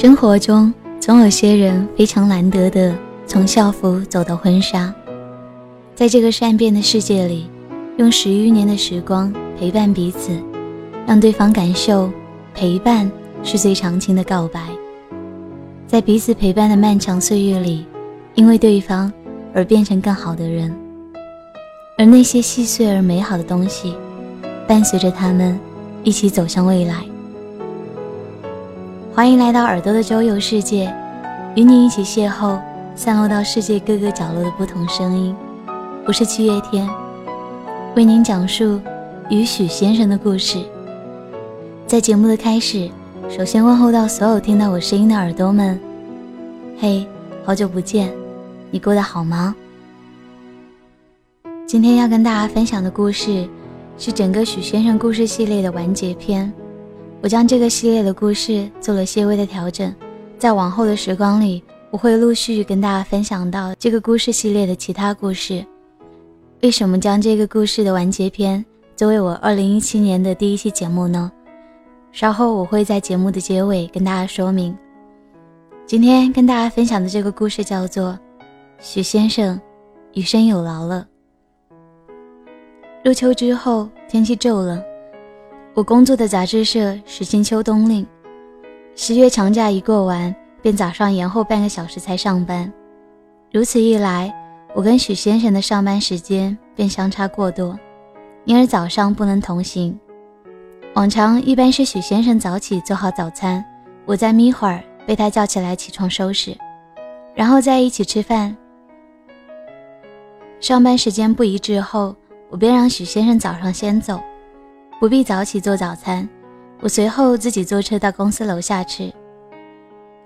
生活中总有些人非常难得的从校服走到婚纱，在这个善变的世界里，用十余年的时光陪伴彼此，让对方感受陪伴是最长情的告白。在彼此陪伴的漫长岁月里，因为对方而变成更好的人，而那些细碎而美好的东西，伴随着他们一起走向未来。欢迎来到耳朵的周游世界，与你一起邂逅散落到世界各个角落的不同声音。我是七月天，为您讲述与许先生的故事。在节目的开始，首先问候到所有听到我声音的耳朵们，嘿，好久不见，你过得好吗？今天要跟大家分享的故事，是整个许先生故事系列的完结篇。我将这个系列的故事做了些微的调整，在往后的时光里，我会陆续跟大家分享到这个故事系列的其他故事。为什么将这个故事的完结篇作为我2017年的第一期节目呢？稍后我会在节目的结尾跟大家说明。今天跟大家分享的这个故事叫做《许先生余生有劳了》。入秋之后，天气骤冷。我工作的杂志社实行秋冬令，十月长假一过完，便早上延后半个小时才上班。如此一来，我跟许先生的上班时间便相差过多，因而早上不能同行。往常一般是许先生早起做好早餐，我再眯会儿被他叫起来起床收拾，然后再一起吃饭。上班时间不一致后，我便让许先生早上先走。不必早起做早餐，我随后自己坐车到公司楼下吃。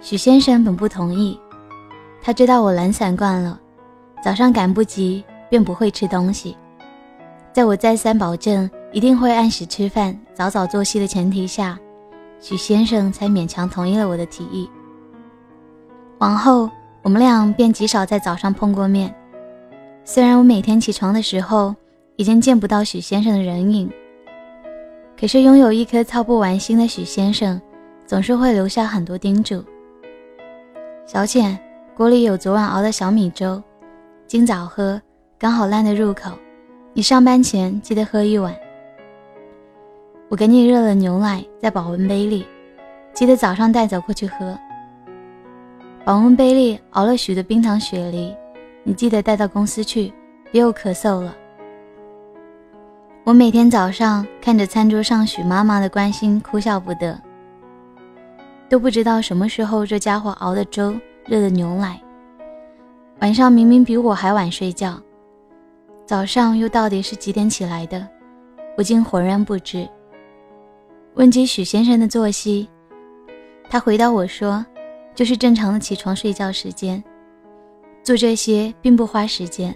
许先生本不同意，他知道我懒散惯了，早上赶不及便不会吃东西。在我再三保证一定会按时吃饭、早早作息的前提下，许先生才勉强同意了我的提议。往后我们俩便极少在早上碰过面。虽然我每天起床的时候已经见不到许先生的人影。可是拥有一颗操不完心的许先生，总是会留下很多叮嘱。小浅，锅里有昨晚熬的小米粥，今早喝，刚好烂的入口。你上班前记得喝一碗。我给你热了牛奶，在保温杯里，记得早上带走过去喝。保温杯里熬了许多冰糖雪梨，你记得带到公司去，别又咳嗽了。我每天早上看着餐桌上许妈妈的关心，哭笑不得。都不知道什么时候这家伙熬的粥、热的牛奶，晚上明明比我还晚睡觉，早上又到底是几点起来的，我竟浑然不知。问及许先生的作息，他回答我说：“就是正常的起床睡觉时间，做这些并不花时间。”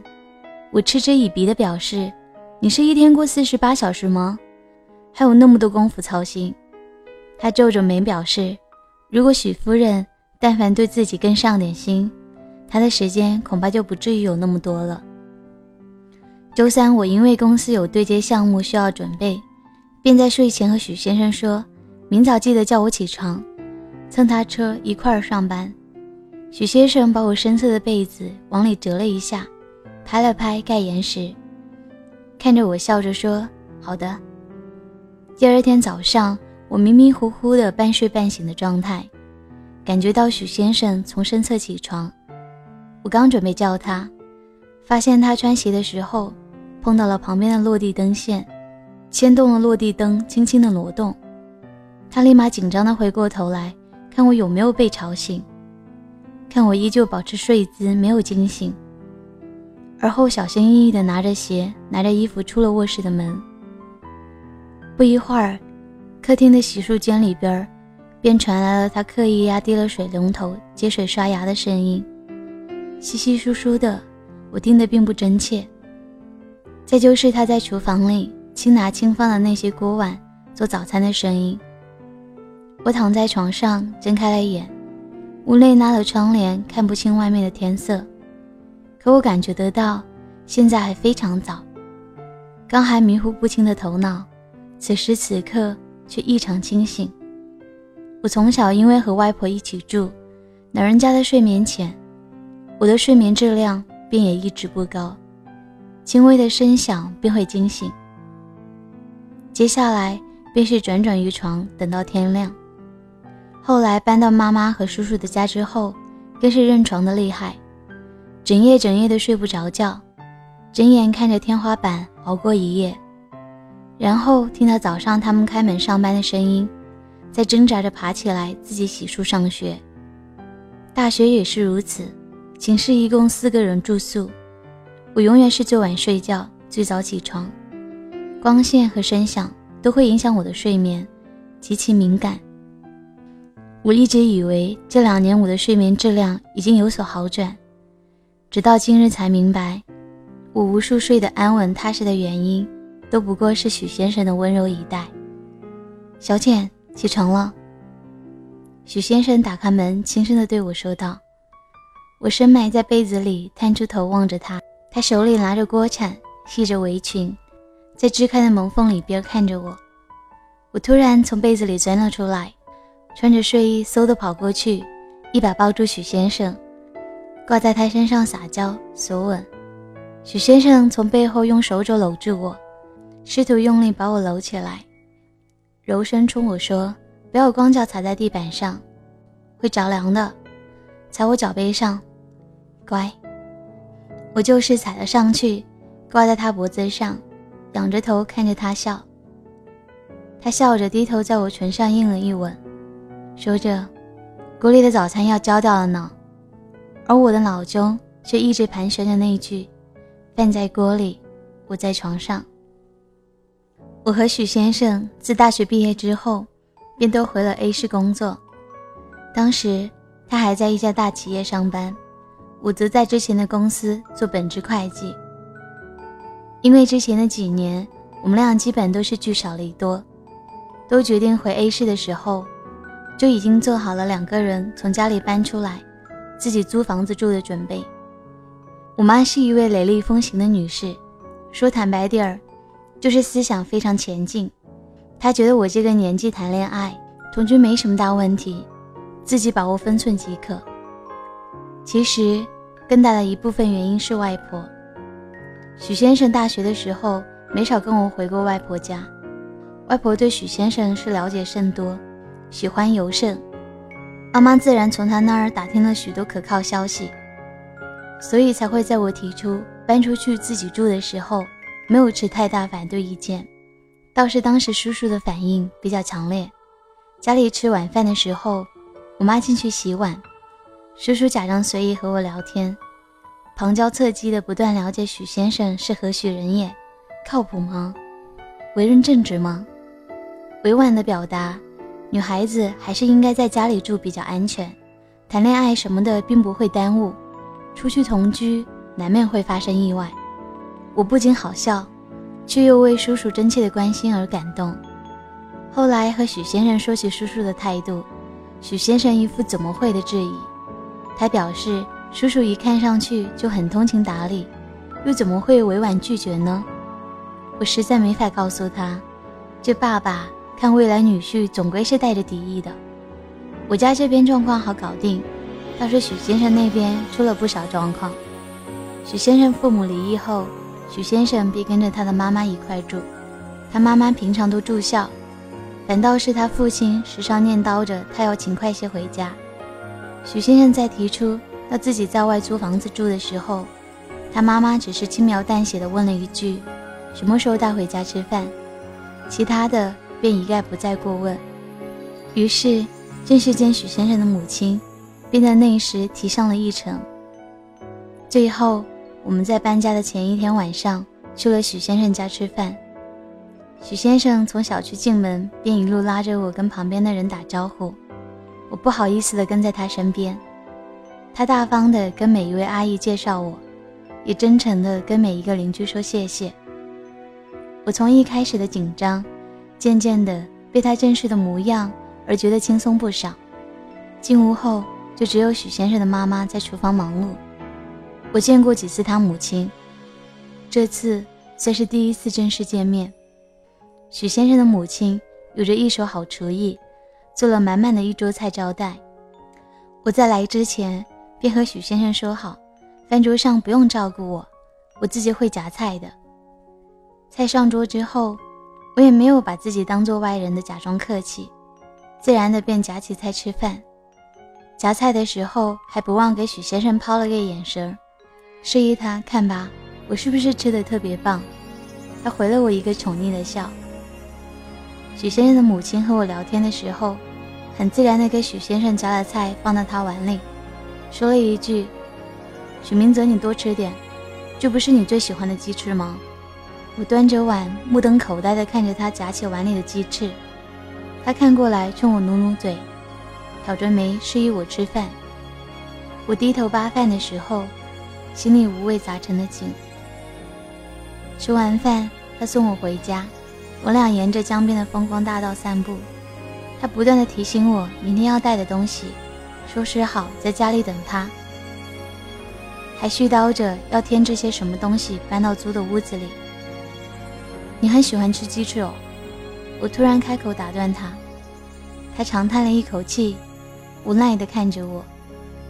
我嗤之以鼻地表示。你是一天过四十八小时吗？还有那么多功夫操心？他皱着眉表示，如果许夫人但凡对自己更上点心，他的时间恐怕就不至于有那么多了。周三我因为公司有对接项目需要准备，便在睡前和许先生说，明早记得叫我起床，蹭他车一块儿上班。许先生把我深色的被子往里折了一下，拍了拍盖严实。看着我笑着说：“好的。”第二天早上，我迷迷糊糊的半睡半醒的状态，感觉到许先生从身侧起床。我刚准备叫他，发现他穿鞋的时候碰到了旁边的落地灯线，牵动了落地灯，轻轻的挪动。他立马紧张的回过头来看我有没有被吵醒，看我依旧保持睡姿，没有惊醒。而后小心翼翼地拿着鞋、拿着衣服出了卧室的门。不一会儿，客厅的洗漱间里边便传来了他刻意压低了水龙头接水刷牙的声音，稀稀疏疏的，我听得并不真切。再就是他在厨房里轻拿轻放的那些锅碗做早餐的声音。我躺在床上睁开了眼，屋内拉了窗帘，看不清外面的天色。可我感觉得到，现在还非常早，刚还迷糊不清的头脑，此时此刻却异常清醒。我从小因为和外婆一起住，老人家的睡眠浅，我的睡眠质量便也一直不高，轻微的声响便会惊醒。接下来便是辗转于床，等到天亮。后来搬到妈妈和叔叔的家之后，更是认床的厉害，整夜整夜的睡不着觉，睁眼看着天花板熬过一夜，然后听到早上他们开门上班的声音。在挣扎着爬起来，自己洗漱上学。大学也是如此，寝室一共四个人住宿，我永远是最晚睡觉，最早起床。光线和声响都会影响我的睡眠，极其敏感。我一直以为这两年我的睡眠质量已经有所好转，直到今日才明白，我无数睡得安稳踏实的原因，都不过是许先生的温柔以待。小简。起床了，许先生打开门，轻声地对我说道。我深埋在被子里，探出头望着他，他手里拿着锅铲，系着围裙，在支开的门缝里边看着我。我突然从被子里钻了出来，穿着睡衣，嗖地跑过去，一把抱住许先生，挂在他身上撒娇索吻。许先生从背后用手肘搂住我，试图用力把我搂起来。柔声冲我说：“不要光脚踩在地板上，会着凉的。踩我脚背上，乖。”我就是踩了上去，挂在他脖子上，仰着头看着他笑。他笑着低头在我唇上印了一吻，说着：“锅里的早餐要焦掉了呢。”而我的脑中却一直盘旋着那句：“饭在锅里，我在床上。”我和许先生自大学毕业之后，便都回了 A 市工作。当时他还在一家大企业上班，我则在之前的公司做本职会计。因为之前的几年，我们俩基本都是聚少离多，都决定回 A 市的时候，就已经做好了两个人从家里搬出来，自己租房子住的准备。我妈是一位雷厉风行的女士，说坦白点儿。就是思想非常前进，她觉得我这个年纪谈恋爱同居没什么大问题，自己把握分寸即可。其实更大的一部分原因是外婆。许先生大学的时候没少跟我回过外婆家，外婆对许先生是了解甚多，喜欢尤甚，妈妈自然从他那儿打听了许多可靠消息，所以才会在我提出搬出去自己住的时候。没有持太大反对意见，倒是当时叔叔的反应比较强烈。家里吃晚饭的时候，我妈进去洗碗，叔叔假装随意和我聊天，旁敲侧击的不断了解许先生是何许人也，靠谱吗？为人正直吗？委婉的表达，女孩子还是应该在家里住比较安全，谈恋爱什么的并不会耽误，出去同居难免会发生意外。我不禁好笑，却又为叔叔真切的关心而感动。后来和许先生说起叔叔的态度，许先生一副怎么会的质疑。他表示，叔叔一看上去就很通情达理，又怎么会委婉拒绝呢？我实在没法告诉他，这爸爸看未来女婿总归是带着敌意的。我家这边状况好搞定，倒是许先生那边出了不少状况。许先生父母离异后。许先生便跟着他的妈妈一块住，他妈妈平常都住校，反倒是他父亲时常念叨着他要勤快些回家。许先生在提出要自己在外租房子住的时候，他妈妈只是轻描淡写的问了一句：“什么时候带回家吃饭？”其他的便一概不再过问。于是正式见许先生的母亲，便在那时提上了议程。最后。我们在搬家的前一天晚上去了许先生家吃饭。许先生从小区进门便一路拉着我跟旁边的人打招呼，我不好意思地跟在他身边。他大方地跟每一位阿姨介绍我，也真诚地跟每一个邻居说谢谢。我从一开始的紧张，渐渐地被他正式的模样而觉得轻松不少。进屋后，就只有许先生的妈妈在厨房忙碌。我见过几次他母亲，这次算是第一次正式见面。许先生的母亲有着一手好厨艺，做了满满的一桌菜招待。我在来之前便和许先生说好，饭桌上不用照顾我，我自己会夹菜的。菜上桌之后，我也没有把自己当做外人的假装客气，自然的便夹起菜吃饭。夹菜的时候还不忘给许先生抛了个眼神，示意他看吧，我是不是吃的特别棒？他回了我一个宠溺的笑。许先生的母亲和我聊天的时候，很自然的给许先生夹了菜放到他碗里，说了一句：“许明泽，你多吃点，这不是你最喜欢的鸡翅吗？”我端着碗，目瞪口呆的看着他夹起碗里的鸡翅，他看过来冲我努努嘴。挑着眉示意我吃饭，我低头扒饭的时候，心里五味杂陈的紧。吃完饭，他送我回家，我俩沿着江边的风光大道散步。他不断的提醒我明天要带的东西，收拾好在家里等他，还絮叨着要添置些什么东西搬到租的屋子里。你很喜欢吃鸡翅哦，我突然开口打断他，他长叹了一口气。无奈地看着我，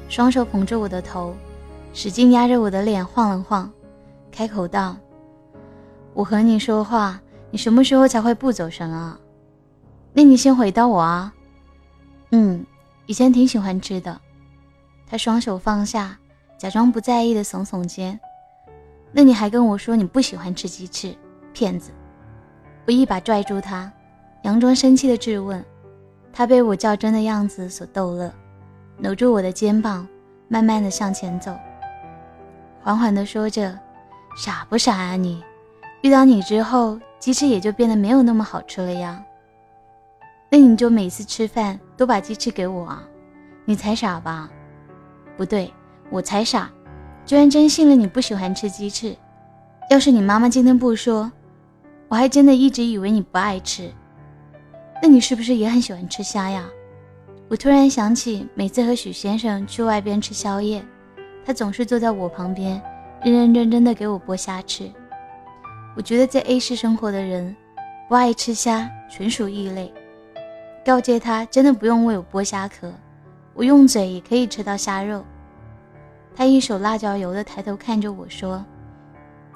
双手捧着我的头，使劲压着我的脸晃了晃，开口道：“我和你说话，你什么时候才会不走神啊？那你先回答我啊。”“嗯，以前挺喜欢吃的。”他双手放下，假装不在意的耸耸肩。“那你还跟我说你不喜欢吃鸡翅，骗子！”我一把拽住他，佯装生气的质问。他被我较真的样子所逗乐，搂住我的肩膀，慢慢的向前走，缓缓的说着：“傻不傻啊你？遇到你之后，鸡翅也就变得没有那么好吃了呀。那你就每次吃饭都把鸡翅给我啊？你才傻吧？不对，我才傻，居然真信了你不喜欢吃鸡翅。要是你妈妈今天不说，我还真的一直以为你不爱吃。”那你是不是也很喜欢吃虾呀？我突然想起，每次和许先生去外边吃宵夜，他总是坐在我旁边，认认真真的给我剥虾吃。我觉得在 A 市生活的人，不爱吃虾纯属异类。告诫他，真的不用为我剥虾壳，我用嘴也可以吃到虾肉。他一手辣椒油的抬头看着我说：“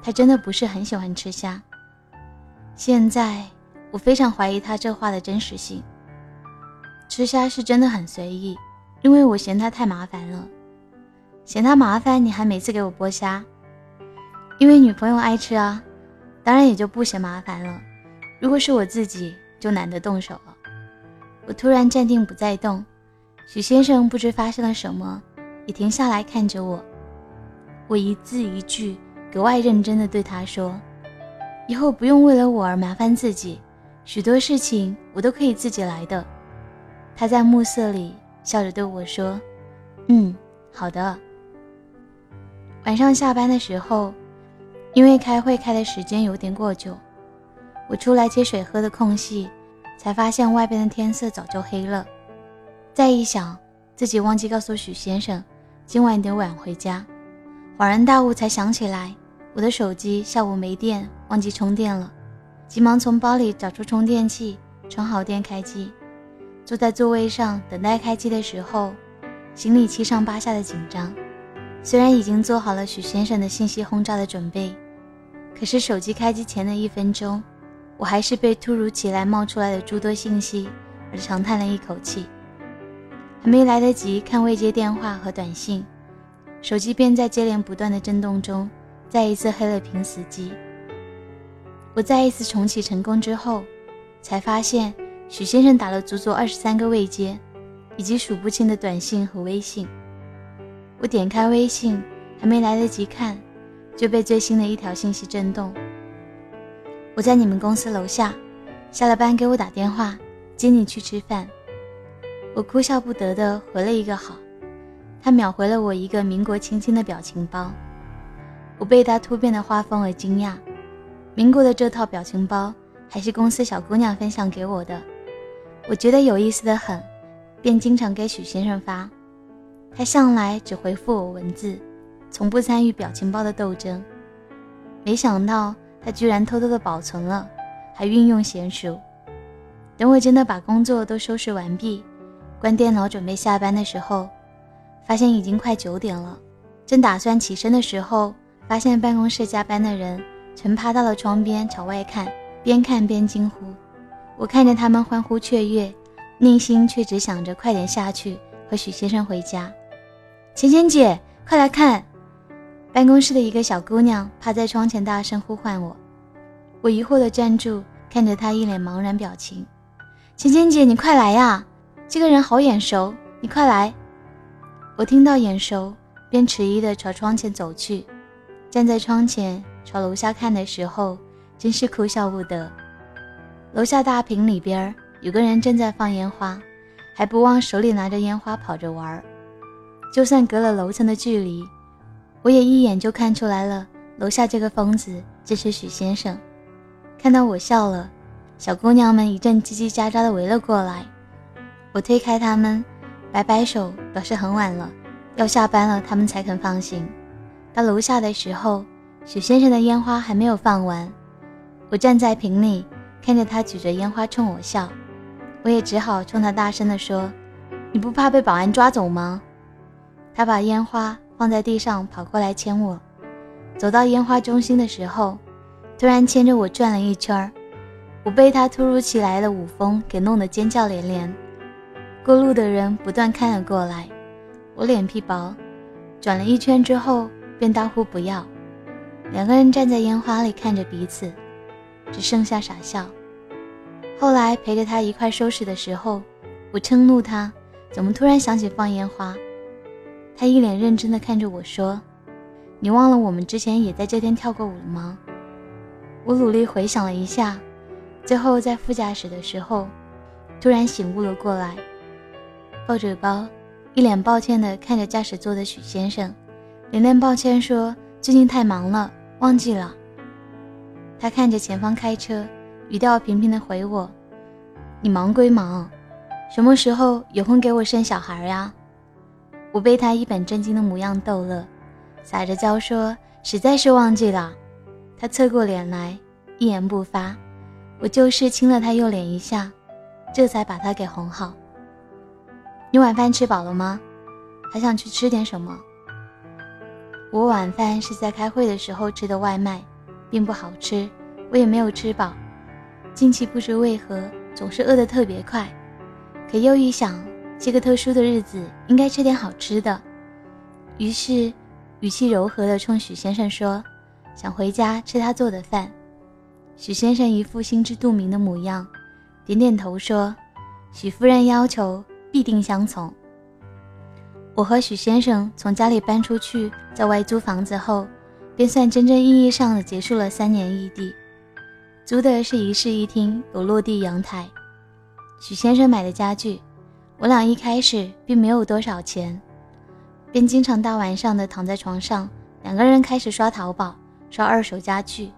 他真的不是很喜欢吃虾。”现在。我非常怀疑他这话的真实性。吃虾是真的很随意，因为我嫌他太麻烦了。嫌他麻烦，你还每次给我剥虾？因为女朋友爱吃啊，当然也就不嫌麻烦了。如果是我自己，就懒得动手了。我突然站定不再动，许先生不知发生了什么，也停下来看着我。我一字一句格外认真地对他说：“以后不用为了我而麻烦自己。”许多事情我都可以自己来的。他在暮色里笑着对我说：“嗯，好的。”晚上下班的时候，因为开会开的时间有点过久，我出来接水喝的空隙，才发现外边的天色早就黑了。再一想，自己忘记告诉许先生今晚得晚回家，恍然大悟，才想起来我的手机下午没电，忘记充电了。急忙从包里找出充电器，充好电开机。坐在座位上等待开机的时候，心里七上八下的紧张。虽然已经做好了许先生的信息轰炸的准备，可是手机开机前的一分钟，我还是被突如其来冒出来的诸多信息而长叹了一口气。还没来得及看未接电话和短信，手机便在接连不断的震动中再一次黑了屏死机。我再一次重启成功之后，才发现许先生打了足足二十三个未接，以及数不清的短信和微信。我点开微信，还没来得及看，就被最新的一条信息震动：“我在你们公司楼下，下了班给我打电话，接你去吃饭。”我哭笑不得的回了一个好，他秒回了我一个民国亲亲的表情包。我被他突变的画风而惊讶。民国的这套表情包还是公司小姑娘分享给我的，我觉得有意思的很，便经常给许先生发。他向来只回复我文字，从不参与表情包的斗争。没想到他居然偷偷的保存了，还运用娴熟。等我真的把工作都收拾完毕，关电脑准备下班的时候，发现已经快九点了。正打算起身的时候，发现办公室加班的人全趴到了窗边朝外看，边看边惊呼。我看着他们欢呼雀跃，内心却只想着快点下去和许先生回家。浅浅姐，快来看！办公室的一个小姑娘趴在窗前大声呼唤我。我疑惑地站住，看着她一脸茫然表情。浅浅姐，你快来呀！这个人好眼熟，你快来！我听到眼熟，便迟疑地朝窗前走去。站在窗前朝楼下看的时候，真是哭笑不得。楼下大屏里边有个人正在放烟花，还不忘手里拿着烟花跑着玩儿。就算隔了楼层的距离，我也一眼就看出来了，楼下这个疯子正是许先生。看到我笑了。小姑娘们一阵叽叽喳喳的围了过来，我推开她们，摆摆手表示很晚了，要下班了，他们才肯放行。到楼下的时候，许先生的烟花还没有放完，我站在瓶里看着他举着烟花冲我笑，我也只好冲他大声地说：“你不怕被保安抓走吗？”他把烟花放在地上，跑过来牵我，走到烟花中心的时候，突然牵着我转了一圈儿。我被他突如其来的舞风给弄得尖叫连连，过路的人不断看了过来。我脸皮薄，转了一圈之后便大呼不要。两个人站在烟花里看着彼此，只剩下傻笑。后来陪着他一块收拾的时候，我嗔怒他怎么突然想起放烟花。他一脸认真地看着我说：“你忘了我们之前也在这天跳过舞了吗？”我努力回想了一下。最后在副驾驶的时候，突然醒悟了过来，抱着包，一脸抱歉地看着驾驶座的许先生，连连抱歉说：“最近太忙了，忘记了。”他看着前方开车，语调平平的回我：“你忙归忙，什么时候有空给我生小孩呀？”我被他一本正经的模样逗乐，撒着娇说：“实在是忘记了。”他侧过脸来，一言不发。我就是亲了他右脸一下，这才把他给哄好。你晚饭吃饱了吗？还想去吃点什么？我晚饭是在开会的时候吃的外卖，并不好吃，我也没有吃饱。近期不知为何总是饿得特别快，可又一想，这个特殊的日子应该吃点好吃的，于是语气柔和地冲许先生说：“想回家吃他做的饭。”许先生一副心知肚明的模样，点点头说：“许夫人要求，必定相从。”我和许先生从家里搬出去，在外租房子后，便算真正意义上的结束了三年异地。租的是一室一厅，有落地阳台。许先生买的家具，我俩一开始并没有多少钱，便经常大晚上的躺在床上，两个人开始刷淘宝，刷二手家具。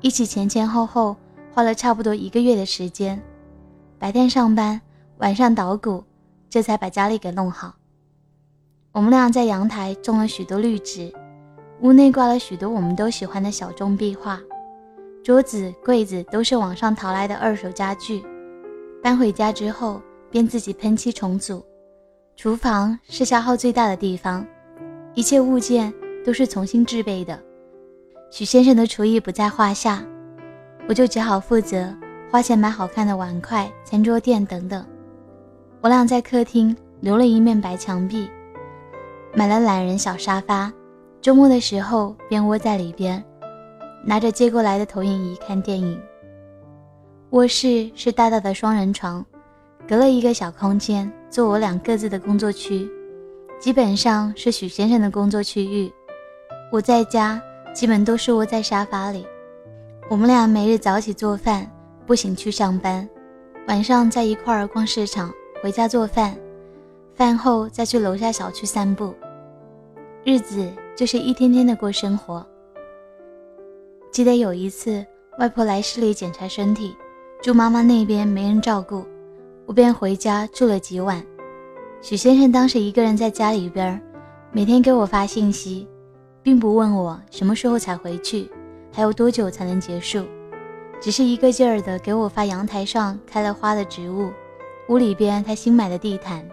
一起前前后后花了差不多一个月的时间，白天上班，晚上捣鼓，这才把家里给弄好。我们俩在阳台种了许多绿植，屋内挂了许多我们都喜欢的小众壁画，桌子、柜子都是网上淘来的二手家具。搬回家之后，便自己喷漆重组。厨房是消耗最大的地方，一切物件都是重新制备的。许先生的厨艺不在话下，我就只好负责花钱买好看的碗筷、餐桌垫等等。我俩在客厅留了一面白墙壁，买了懒人小沙发，周末的时候便窝在里边，拿着借过来的投影仪看电影。卧室是大大的双人床，隔了一个小空间做我俩各自的工作区，基本上是许先生的工作区域。我在家。基本都是窝在沙发里，我们俩每日早起做饭，步行去上班，晚上在一块儿逛市场，回家做饭，饭后再去楼下小区散步，日子就是一天天的过生活。记得有一次，外婆来市里检查身体，住妈妈那边没人照顾，我便回家住了几晚。许先生当时一个人在家里边，每天给我发信息。并不问我什么时候才回去，还有多久才能结束，只是一个劲儿的给我发阳台上开了花的植物，屋里边他新买的地毯，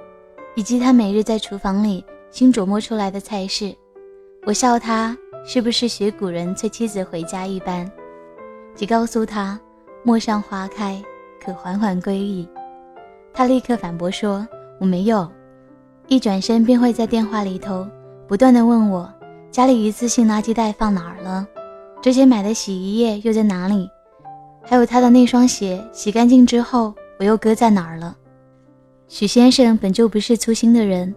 以及他每日在厨房里新琢磨出来的菜式。我笑他是不是学古人催妻子回家一般，即告诉他陌上花开，可缓缓归矣。他立刻反驳说我没有，一转身便会在电话里头不断的问我家里一次性垃圾袋放哪儿了，之前买的洗衣液又在哪里。还有他的那双鞋洗干净之后，我又搁在哪儿了？许先生本就不是粗心的人，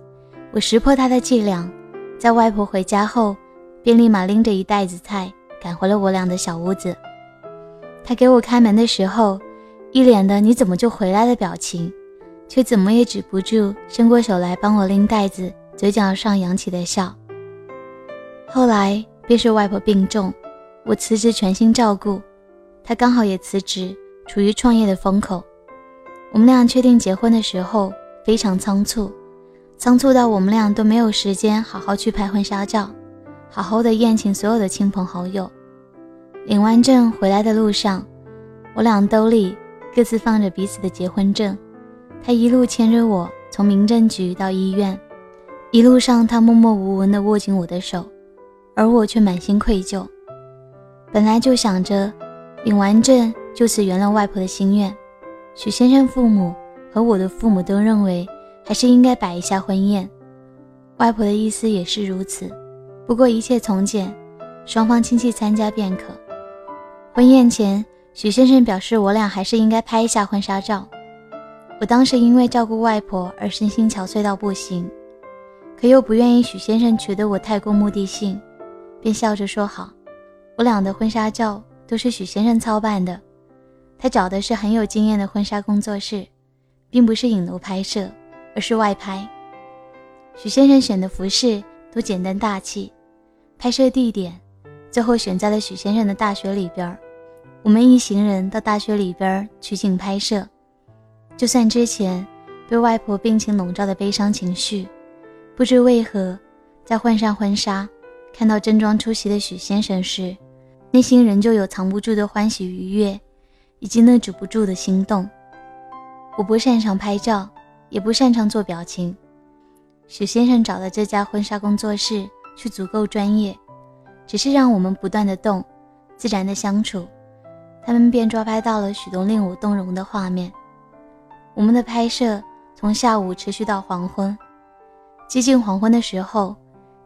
我识破他的伎俩，在外婆回家后，便立马拎着一袋子菜赶回了我俩的小屋子。他给我开门的时候，一脸的“你怎么就回来”的表情，却怎么也止不住伸过手来帮我拎袋子，嘴角上扬起的笑。后来便是外婆病重，我辞职全心照顾。他刚好也辞职，处于创业的风口。我们俩确定结婚的时候非常仓促，仓促到我们俩都没有时间好好去拍婚纱照，好好的宴请所有的亲朋好友。领完证回来的路上，我俩兜里各自放着彼此的结婚证。他一路牵着我从民政局到医院，一路上他默默无闻地握紧我的手，而我却满心愧疚。本来就想着。领完证，就此圆了外婆的心愿。许先生父母和我的父母都认为，还是应该摆一下婚宴。外婆的意思也是如此。不过一切从简，双方亲戚参加便可。婚宴前，许先生表示我俩还是应该拍一下婚纱照。我当时因为照顾外婆而身心憔悴到不行，可又不愿意许先生觉得我太过目的性，便笑着说好。我俩的婚纱照。都是许先生操办的，他找的是很有经验的婚纱工作室，并不是影楼拍摄，而是外拍。许先生选的服饰都简单大气，拍摄地点最后选在了许先生的大学里边。我们一行人到大学里边取景拍摄。就算之前被外婆病情笼罩的悲伤情绪，不知为何，在换上婚纱，看到正装出席的许先生时。内心仍旧有藏不住的欢喜愉悦，以及那止不住的心动。我不擅长拍照，也不擅长做表情。许先生找的这家婚纱工作室却足够专业，只是让我们不断的动，自然的相处，他们便抓拍到了许多令我动容的画面。我们的拍摄从下午持续到黄昏，接近黄昏的时候，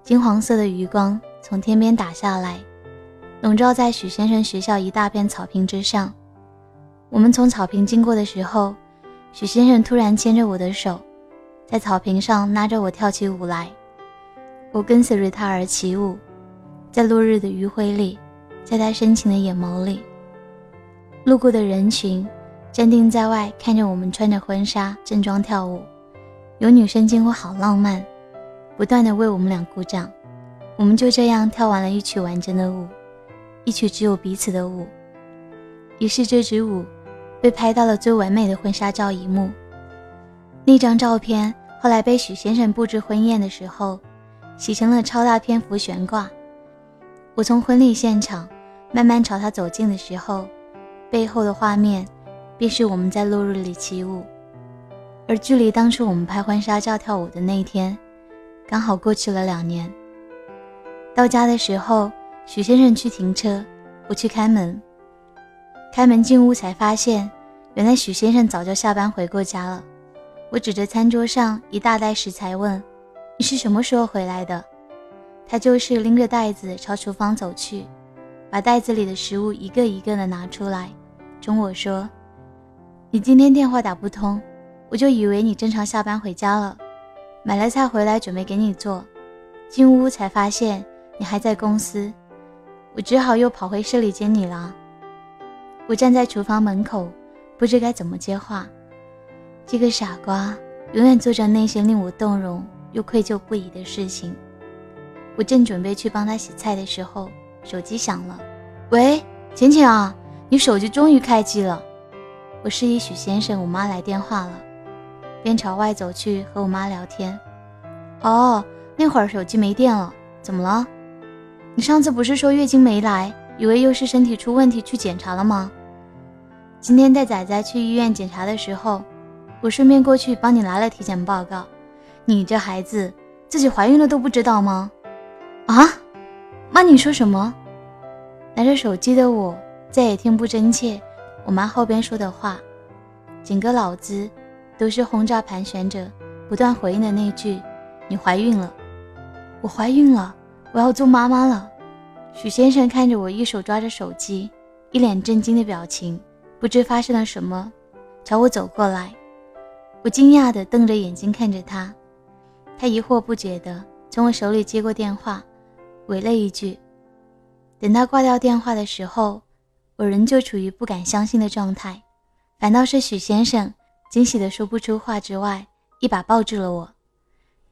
金黄色的余光从天边打下来。笼罩在许先生学校一大片草坪之上。我们从草坪经过的时候，许先生突然牵着我的手，在草坪上拉着我跳起舞来。我跟随着他而起舞，在落日的余晖里，在他深情的眼眸里。路过的人群站定在外，看着我们穿着婚纱正装跳舞。有女生惊呼：“好浪漫！”不断的为我们俩鼓掌。我们就这样跳完了一曲完整的舞。一曲只有彼此的舞，于是这支舞被拍到了最完美的婚纱照一幕。那张照片后来被许先生布置婚宴的时候，洗成了超大篇幅悬挂。我从婚礼现场慢慢朝他走近的时候，背后的画面便是我们在落日里起舞。而距离当初我们拍婚纱照跳舞的那天，刚好过去了两年。到家的时候。许先生去停车，我去开门。开门进屋才发现，原来许先生早就下班回过家了。我指着餐桌上一大袋食材问：“你是什么时候回来的？”他就是拎着袋子朝厨房走去，把袋子里的食物一个一个的拿出来，中我说：“你今天电话打不通，我就以为你正常下班回家了，买了菜回来准备给你做。进屋才发现你还在公司。”我只好又跑回市里接你了。我站在厨房门口，不知该怎么接话。这个傻瓜永远做着那些令我动容又愧疚不已的事情。我正准备去帮他洗菜的时候，手机响了。喂，浅浅啊，你手机终于开机了。我示意许先生，我妈来电话了，便朝外走去和我妈聊天。哦，那会儿手机没电了，怎么了？你上次不是说月经没来，以为又是身体出问题去检查了吗？今天带仔仔去医院检查的时候，我顺便过去帮你拿了体检报告。你这孩子自己怀孕了都不知道吗？啊，妈，你说什么？拿着手机的我再也听不真切我妈后边说的话，整个脑子都是轰炸盘旋着，不断回应的那句：“你怀孕了，我怀孕了，我要做妈妈了。”许先生看着我，一手抓着手机，一脸震惊的表情。不知发生了什么，朝我走过来。我惊讶地瞪着眼睛看着他，他疑惑不解地从我手里接过电话，喂了一句。等他挂掉电话的时候，我仍旧处于不敢相信的状态。反倒是许先生惊喜的说不出话之外，一把抱住了我，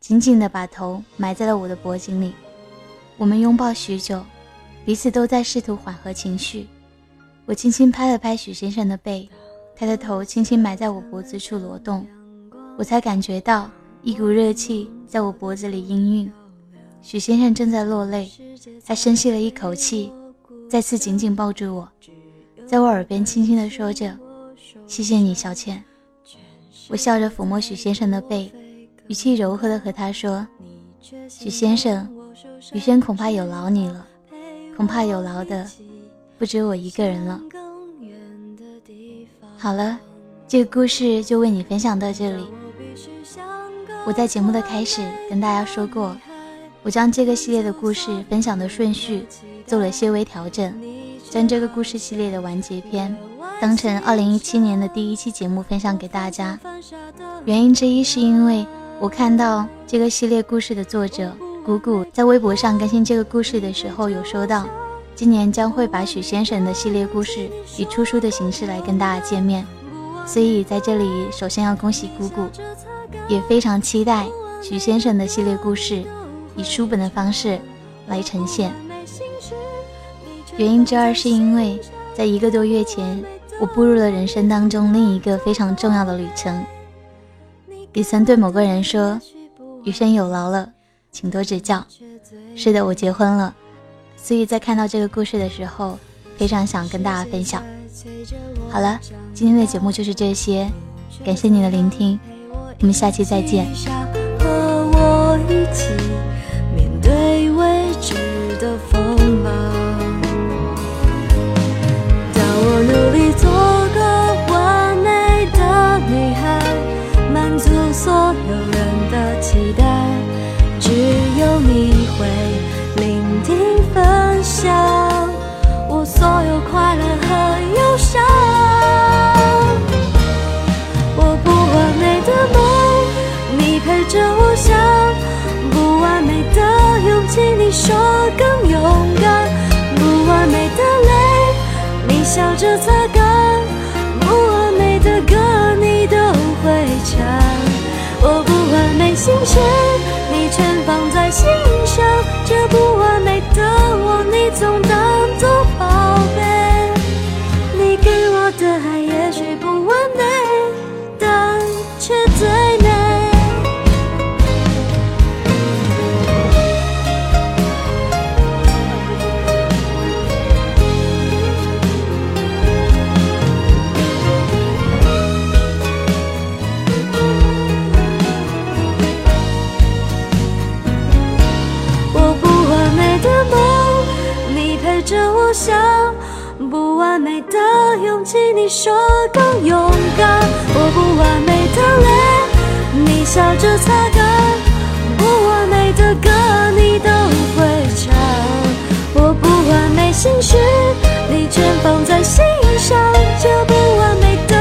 紧紧地把头埋在了我的脖颈里。我们拥抱许久，彼此都在试图缓和情绪。我轻轻拍了拍许先生的背，他的头轻轻埋在我脖子处挪动，我才感觉到一股热气在我脖子里氤氲。许先生正在落泪，他深吸了一口气，再次紧紧抱住我，在我耳边轻轻地说着：“谢谢你，小倩。”我笑着抚摸许先生的背，语气柔和地和他说：“许先生，雨轩恐怕有劳你了，恐怕有劳的。”不止我一个人了。好了，这个故事就为你分享到这里。我在节目的开始跟大家说过，我将这个系列的故事分享的顺序做了些微调整，将这个故事系列的完结篇当成二零一七年的第一期节目分享给大家。原因之一是因为我看到这个系列故事的作者谷谷在微博上更新这个故事的时候，有说到。今年将会把许先生的系列故事以出书的形式来跟大家见面，所以在这里首先要恭喜姑姑，也非常期待许先生的系列故事以书本的方式来呈现。原因之二是因为在一个多月前，我步入了人生当中另一个非常重要的旅程。也曾对某个人说：“余生有劳了，请多指教。”是的，我结婚了。所以在看到这个故事的时候，非常想跟大家分享。好了，今天的节目就是这些，感谢你的聆听，我们下期再见。和我一起替，你说更勇敢；不完美的泪，你笑着擦干；不完美的歌，你都会唱。我不完美心事，你全放在心上。这不完美的我，你总当作宝贝。着，我想不完美的勇气你说更勇敢，我不完美的泪，你笑着擦干；不完美的歌，你都会唱。我不完美心事，你全放在心上。这不完美的